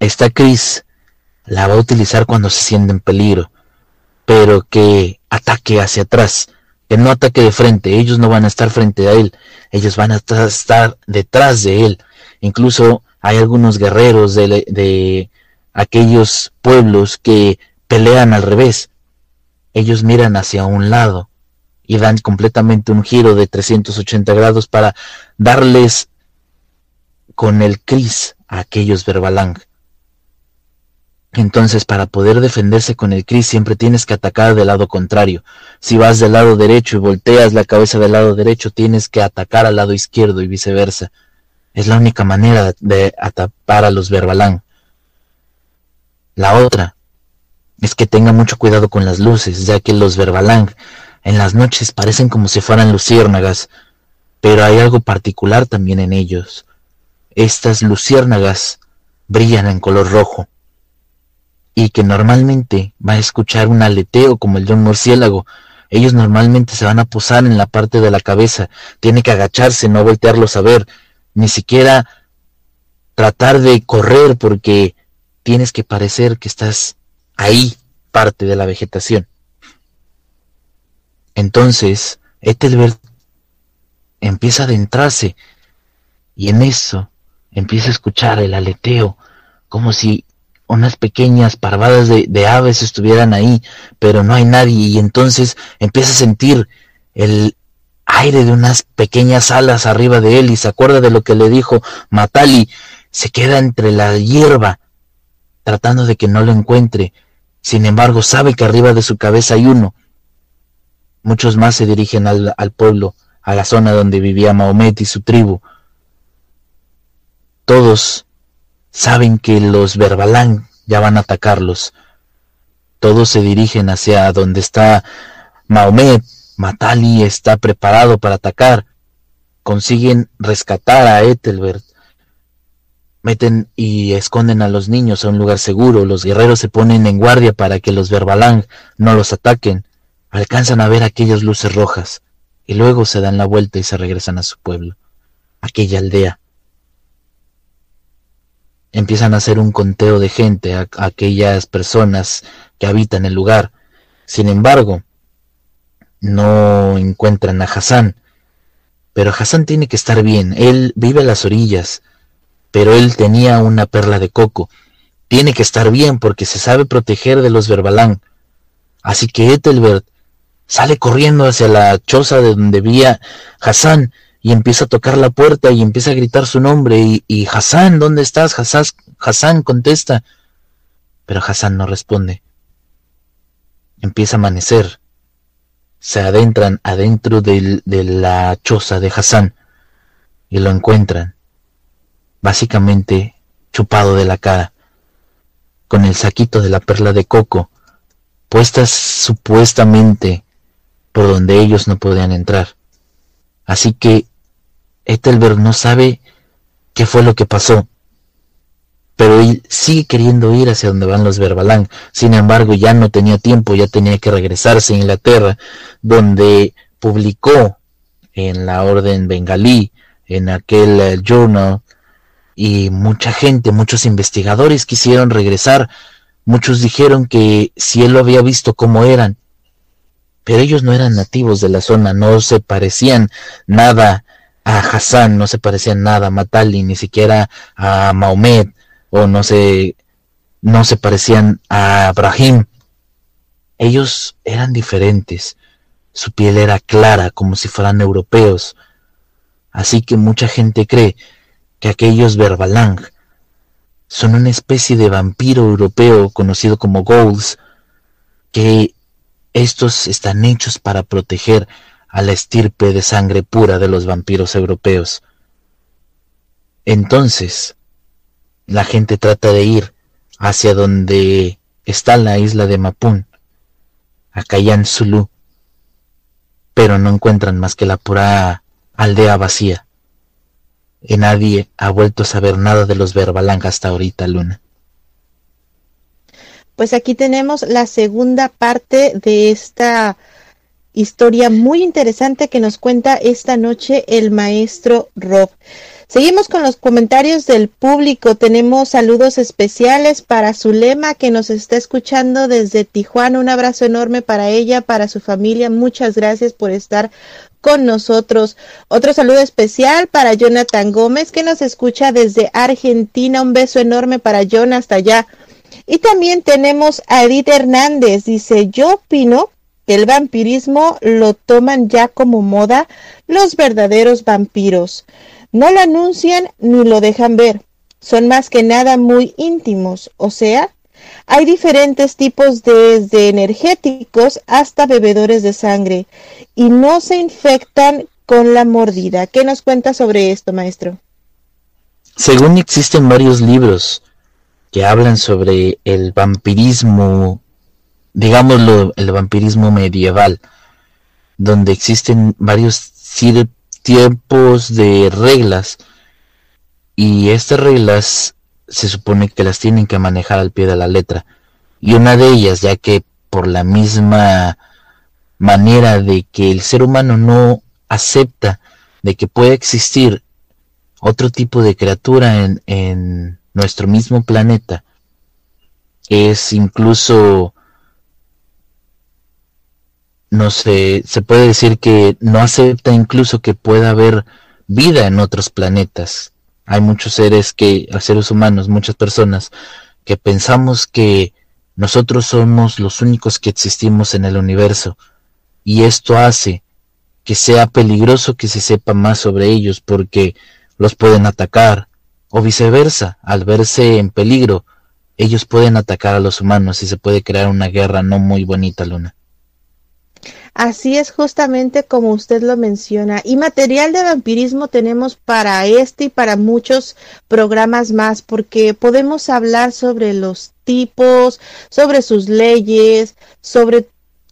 esta cris la va a utilizar cuando se siente en peligro, pero que ataque hacia atrás, que no ataque de frente. Ellos no van a estar frente a él, ellos van a estar detrás de él. Incluso hay algunos guerreros de, de aquellos pueblos que pelean al revés ellos miran hacia un lado y dan completamente un giro de 380 grados para darles con el Cris a aquellos Verbalang. Entonces, para poder defenderse con el Cris siempre tienes que atacar del lado contrario. Si vas del lado derecho y volteas la cabeza del lado derecho, tienes que atacar al lado izquierdo y viceversa. Es la única manera de atapar a los Verbalang. La otra es que tenga mucho cuidado con las luces, ya que los Verbalang en las noches parecen como si fueran luciérnagas, pero hay algo particular también en ellos. Estas luciérnagas brillan en color rojo. y que normalmente va a escuchar un aleteo como el de un murciélago. Ellos normalmente se van a posar en la parte de la cabeza, tiene que agacharse, no voltearlos a ver, ni siquiera tratar de correr porque tienes que parecer que estás ahí, parte de la vegetación. Entonces, Ethelbert empieza a adentrarse y en eso empieza a escuchar el aleteo, como si unas pequeñas parvadas de, aves estuvieran ahí, pero no hay nadie y entonces empieza a sentir el aire de unas pequeñas alas arriba de él y se acuerda de lo que le dijo Matali, se queda entre la hierba tratando de que no lo encuentre, sin embargo sabe que arriba de su cabeza hay uno. Muchos más se dirigen al, pueblo, a la zona donde vivía Mahomet y su tribu. Todos saben que los Verbalán ya van a atacarlos. Todos se dirigen hacia donde está Mahomet. Matali está preparado para atacar. Consiguen rescatar a Ethelbert. Meten y esconden a los niños a un lugar seguro. Los guerreros se ponen en guardia para que los Verbalang no los ataquen. Alcanzan a ver aquellas luces rojas y luego se dan la vuelta y se regresan a su pueblo, aquella aldea empiezan a hacer un conteo de gente, a, aquellas personas que habitan el lugar. Sin embargo, no encuentran a Hassan. Pero Hassan tiene que estar bien. Él vive a las orillas, pero él tenía una perla de coco. Tiene que estar bien porque se sabe proteger de los Verbalán. Así que Ethelbert sale corriendo hacia la choza de donde vivía Hassan y empieza a tocar la puerta y empieza a gritar su nombre y, y Hassan, ¿dónde estás? Hassan, Hassan contesta. Pero Hassan no responde. Empieza a amanecer. Se adentran adentro de la choza de Hassan y lo encuentran, básicamente chupado de la cara, con el saquito de la perla de coco, puestas supuestamente por donde ellos no podían entrar. Así que Ethelbert no sabe qué fue lo que pasó, pero él sigue queriendo ir hacia donde van los Verbalán. Sin embargo, ya no tenía tiempo, ya tenía que regresarse a Inglaterra, donde publicó en la orden bengalí, en aquel eh, journal, y mucha gente, muchos investigadores quisieron regresar. Muchos dijeron que si él lo había visto como eran, pero ellos no eran nativos de la zona, no se parecían nada a Hassan, no se parecían nada a Matali, ni siquiera a Mahomet, o no se, no se parecían a Abraham. Ellos eran diferentes, su piel era clara como si fueran europeos, así que mucha gente cree que aquellos Verbalang son una especie de vampiro europeo conocido como Ghouls, que estos están hechos para proteger a la estirpe de sangre pura de los vampiros europeos. Entonces, la gente trata de ir hacia donde está la isla de Mapún, a Kayan Zulu, pero no encuentran más que la pura aldea vacía. Y nadie ha vuelto a saber nada de los Verbalang hasta ahorita, Luna. Pues aquí tenemos la segunda parte de esta historia muy interesante que nos cuenta esta noche el maestro Rob. Seguimos con los comentarios del público. Tenemos saludos especiales para Zulema que nos está escuchando desde Tijuana. Un abrazo enorme para ella, para su familia. Muchas gracias por estar con nosotros. Otro saludo especial para Jonathan Gómez que nos escucha desde Argentina. Un beso enorme para Jonathan hasta allá. Y también tenemos a Edith Hernández. Dice, yo opino el vampirismo lo toman ya como moda los verdaderos vampiros. No lo anuncian ni lo dejan ver. Son más que nada muy íntimos, o sea, hay diferentes tipos desde energéticos hasta bebedores de sangre y no se infectan con la mordida. ¿Qué nos cuenta sobre esto, maestro? Según existen varios libros que hablan sobre el vampirismo digámoslo, el vampirismo medieval, donde existen varios tiempos de reglas y estas reglas se supone que las tienen que manejar al pie de la letra. Y una de ellas, ya que por la misma manera de que el ser humano no acepta de que puede existir otro tipo de criatura en, en nuestro mismo planeta, es incluso no sé, se puede decir que no acepta incluso que pueda haber vida en otros planetas. Hay muchos seres que, seres humanos, muchas personas, que pensamos que nosotros somos los únicos que existimos en el universo. Y esto hace que sea peligroso que se sepa más sobre ellos porque los pueden atacar. O viceversa, al verse en peligro, ellos pueden atacar a los humanos y se puede crear una guerra no muy bonita, Luna. Así es justamente como usted lo menciona. Y material de vampirismo tenemos para este y para muchos programas más, porque podemos hablar sobre los tipos, sobre sus leyes, sobre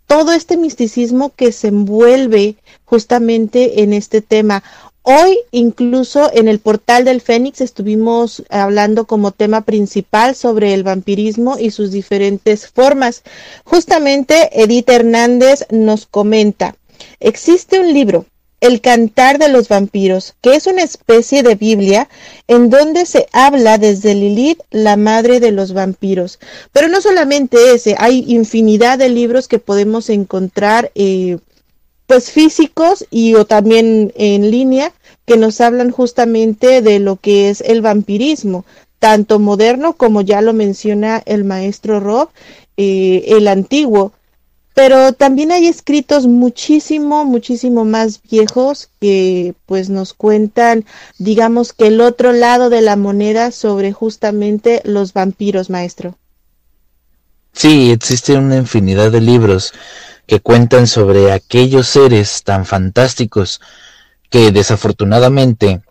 todo este misticismo que se envuelve justamente en este tema. Hoy incluso en el portal del Fénix estuvimos hablando como tema principal sobre el vampirismo y sus diferentes formas. Justamente Edith Hernández nos comenta, existe un libro, El Cantar de los Vampiros, que es una especie de Biblia en donde se habla desde Lilith, la madre de los vampiros. Pero no solamente ese, hay infinidad de libros que podemos encontrar. Eh, pues físicos y o también en línea que nos hablan justamente de lo que es el vampirismo, tanto moderno como ya lo menciona el maestro Rob, eh, el antiguo. Pero también hay escritos muchísimo, muchísimo más viejos que pues nos cuentan, digamos que el otro lado de la moneda sobre justamente los vampiros, maestro. Sí, existe una infinidad de libros que cuentan sobre aquellos seres tan fantásticos que desafortunadamente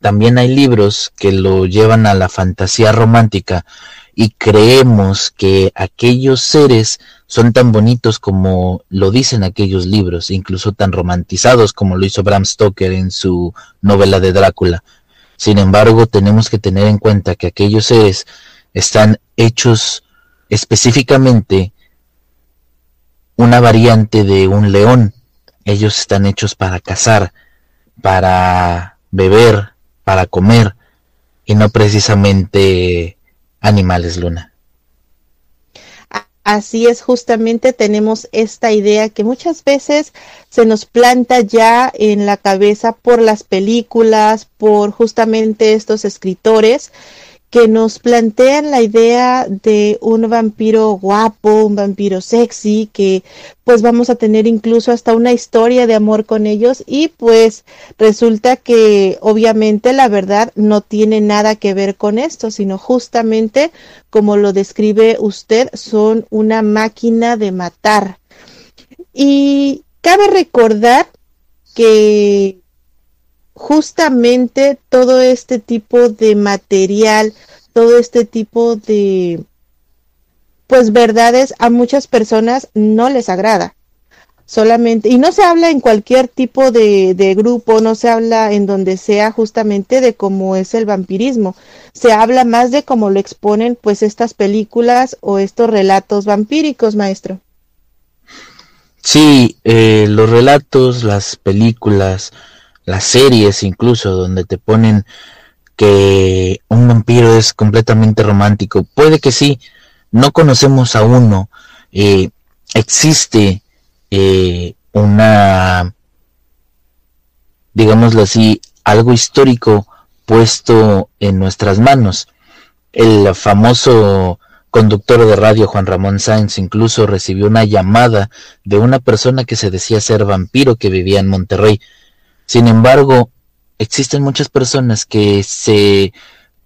también hay libros que lo llevan a la fantasía romántica y creemos que aquellos seres son tan bonitos como lo dicen aquellos libros, incluso tan romantizados como lo hizo Bram Stoker en su novela de Drácula. Sin embargo, tenemos que tener en cuenta que aquellos seres están hechos específicamente una variante de un león. Ellos están hechos para cazar, para beber, para comer y no precisamente animales, Luna. Así es, justamente tenemos esta idea que muchas veces se nos planta ya en la cabeza por las películas, por justamente estos escritores que nos plantean la idea de un vampiro guapo, un vampiro sexy, que pues vamos a tener incluso hasta una historia de amor con ellos y pues resulta que obviamente la verdad no tiene nada que ver con esto, sino justamente como lo describe usted, son una máquina de matar. Y cabe recordar que justamente todo este tipo de material, todo este tipo de pues verdades a muchas personas no les agrada. Solamente, y no se habla en cualquier tipo de, de grupo, no se habla en donde sea justamente de cómo es el vampirismo. Se habla más de cómo lo exponen pues estas películas o estos relatos vampíricos, maestro. Sí, eh, los relatos, las películas, las series incluso donde te ponen que un vampiro es completamente romántico. Puede que sí, no conocemos a uno. Eh, existe eh, una, digámoslo así, algo histórico puesto en nuestras manos. El famoso conductor de radio Juan Ramón Sáenz incluso recibió una llamada de una persona que se decía ser vampiro que vivía en Monterrey sin embargo, existen muchas personas que se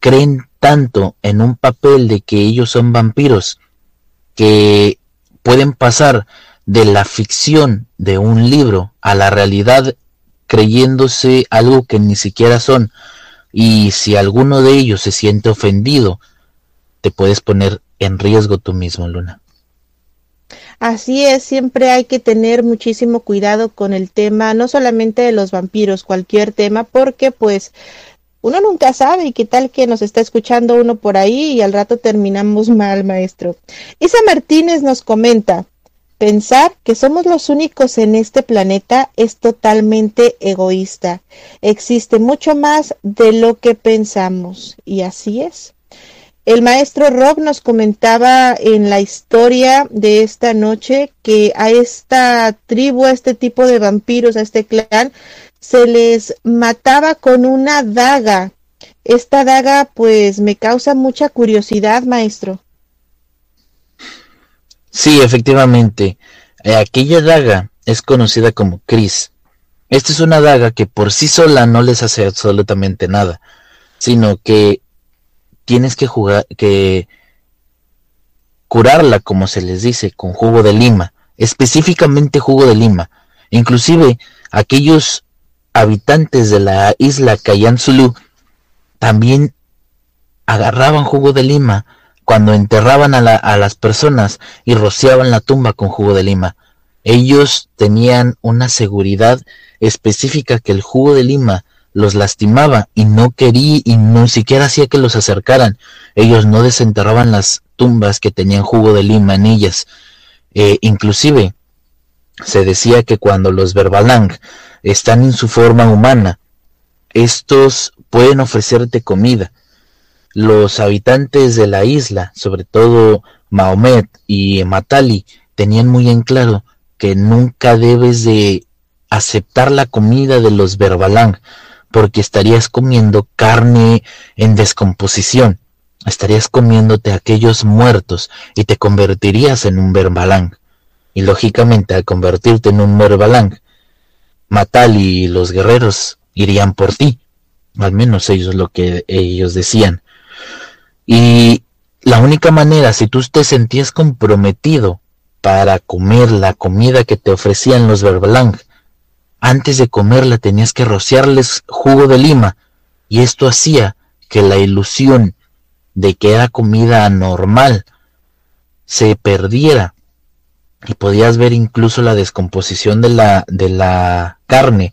creen tanto en un papel de que ellos son vampiros que pueden pasar de la ficción de un libro a la realidad creyéndose algo que ni siquiera son. Y si alguno de ellos se siente ofendido, te puedes poner en riesgo tú mismo, Luna. Así es, siempre hay que tener muchísimo cuidado con el tema, no solamente de los vampiros, cualquier tema, porque pues uno nunca sabe y qué tal que nos está escuchando uno por ahí y al rato terminamos (laughs) mal, maestro. Isa Martínez nos comenta, pensar que somos los únicos en este planeta es totalmente egoísta. Existe mucho más de lo que pensamos y así es. El maestro Rob nos comentaba en la historia de esta noche que a esta tribu, a este tipo de vampiros, a este clan, se les mataba con una daga. Esta daga pues me causa mucha curiosidad, maestro. Sí, efectivamente. Eh, aquella daga es conocida como Cris. Esta es una daga que por sí sola no les hace absolutamente nada, sino que tienes que jugar, que curarla, como se les dice, con jugo de lima, específicamente jugo de lima. Inclusive aquellos habitantes de la isla Kayan Zulu también agarraban jugo de lima cuando enterraban a, a, las personas y rociaban la tumba con jugo de lima. Ellos tenían una seguridad específica que el jugo de lima los lastimaba y no quería y no siquiera hacía que los acercaran. Ellos no desenterraban las tumbas que tenían jugo de lima en ellas. Eh, inclusive se decía que cuando los verbalang están en su forma humana, estos pueden ofrecerte comida. Los habitantes de la isla, sobre todo Mahomet y Matali, tenían muy en claro que nunca debes de aceptar la comida de los verbalang, porque estarías comiendo carne en descomposición, estarías comiéndote aquellos muertos y te convertirías en un verbalang. Y lógicamente al convertirte en un verbalang, Matal y los guerreros irían por ti, al menos ellos lo que ellos decían. Y la única manera, si tú te sentías comprometido para comer la comida que te ofrecían los verbalang, antes de comerla tenías que rociarles jugo de lima y esto hacía que la ilusión de que era comida normal se perdiera y podías ver incluso la descomposición de la, de la carne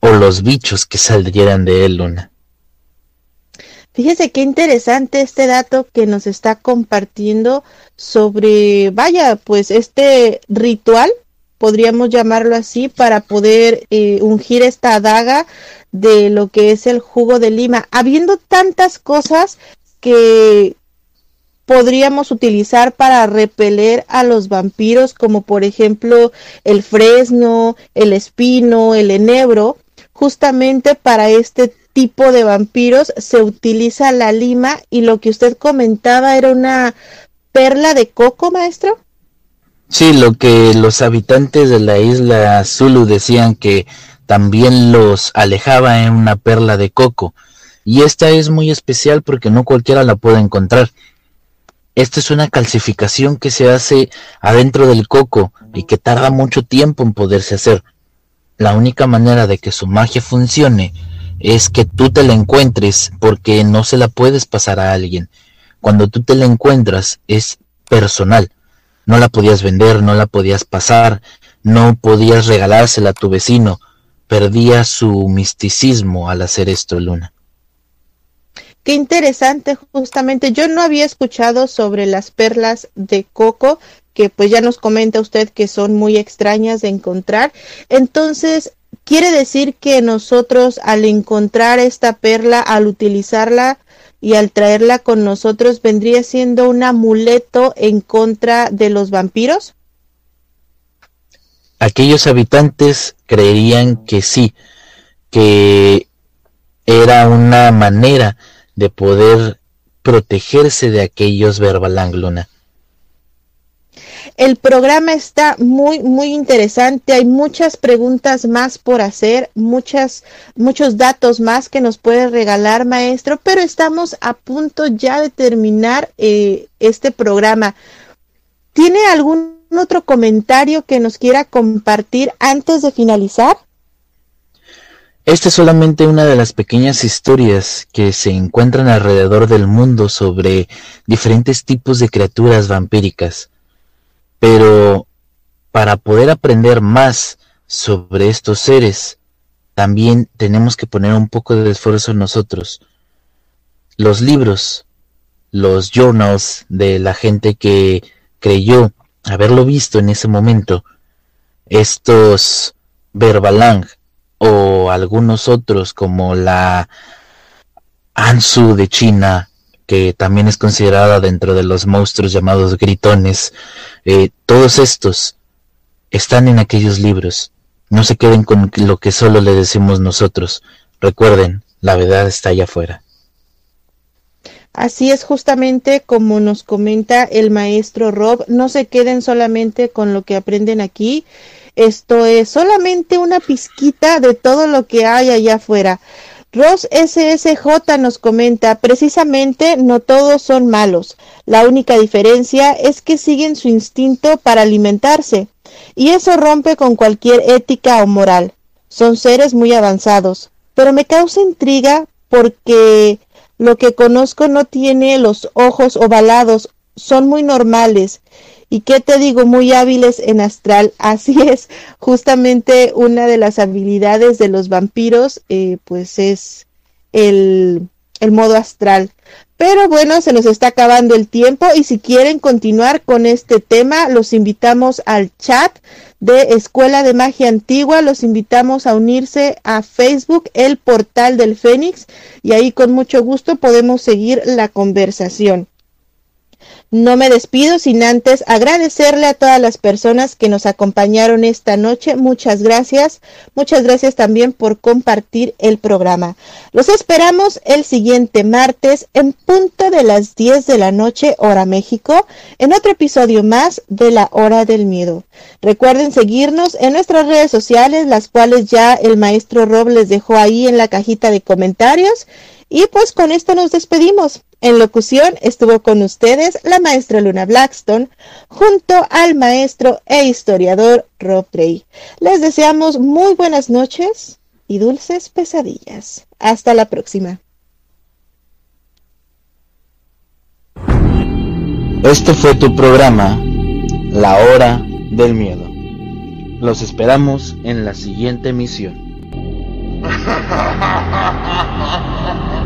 o los bichos que saldrían de él, Luna. Fíjese qué interesante este dato que nos está compartiendo sobre, vaya, pues este ritual podríamos llamarlo así, para poder eh, ungir esta daga de lo que es el jugo de lima, habiendo tantas cosas que podríamos utilizar para repeler a los vampiros, como por ejemplo el fresno, el espino, el enebro, justamente para este tipo de vampiros se utiliza la lima y lo que usted comentaba era una perla de coco, maestro. Sí, lo que los habitantes de la isla Zulu decían que también los alejaba en una perla de coco. Y esta es muy especial porque no cualquiera la puede encontrar. Esta es una calcificación que se hace adentro del coco y que tarda mucho tiempo en poderse hacer. La única manera de que su magia funcione es que tú te la encuentres porque no se la puedes pasar a alguien. Cuando tú te la encuentras es personal no la podías vender, no la podías pasar, no podías regalársela a tu vecino, perdía su misticismo al hacer esto, Luna. Qué interesante, justamente. Yo no había escuchado sobre las perlas de coco, que pues ya nos comenta usted que son muy extrañas de encontrar. Entonces, quiere decir que nosotros al encontrar esta perla, al utilizarla, y al traerla con nosotros vendría siendo un amuleto en contra de los vampiros? Aquellos habitantes creerían que sí, que era una manera de poder protegerse de aquellos verbalangluna. El programa está muy, muy interesante. Hay muchas preguntas más por hacer, muchas, muchos datos más que nos puede regalar, maestro, pero estamos a punto ya de terminar eh, este programa. ¿Tiene algún otro comentario que nos quiera compartir antes de finalizar? Esta es solamente una de las pequeñas historias que se encuentran alrededor del mundo sobre diferentes tipos de criaturas vampíricas. Pero para poder aprender más sobre estos seres, también tenemos que poner un poco de esfuerzo nosotros. Los libros, los journals de la gente que creyó haberlo visto en ese momento, estos Verbalang o algunos otros como la Ansu de China, que también es considerada dentro de los monstruos llamados gritones, eh, todos estos están en aquellos libros. No se queden con lo que solo le decimos nosotros. Recuerden, la verdad está allá afuera. Así es justamente como nos comenta el maestro Rob, no se queden solamente con lo que aprenden aquí, esto es solamente una pizquita de todo lo que hay allá afuera. Ross SSJ nos comenta, precisamente no todos son malos, la única diferencia es que siguen su instinto para alimentarse, y eso rompe con cualquier ética o moral. Son seres muy avanzados, pero me causa intriga porque lo que conozco no tiene los ojos ovalados, son muy normales. Y qué te digo, muy hábiles en astral. (laughs) Así es, justamente una de las habilidades de los vampiros, eh, pues es el, el modo astral. Pero bueno, se nos está acabando el tiempo y si quieren continuar con este tema, los invitamos al chat de Escuela de Magia Antigua, los invitamos a unirse a Facebook, el portal del Fénix, y ahí con mucho gusto podemos seguir la conversación. No me despido sin antes agradecerle a todas las personas que nos acompañaron esta noche. Muchas gracias. Muchas gracias también por compartir el programa. Los esperamos el siguiente martes en punto de las 10 de la noche, hora México, en otro episodio más de la hora del miedo. Recuerden seguirnos en nuestras redes sociales, las cuales ya el maestro Rob les dejó ahí en la cajita de comentarios. Y pues con esto nos despedimos. En locución estuvo con ustedes la maestra Luna Blackstone junto al maestro e historiador Rob Trey. Les deseamos muy buenas noches y dulces pesadillas. Hasta la próxima. Este fue tu programa, La Hora del Miedo. Los esperamos en la siguiente emisión. (laughs)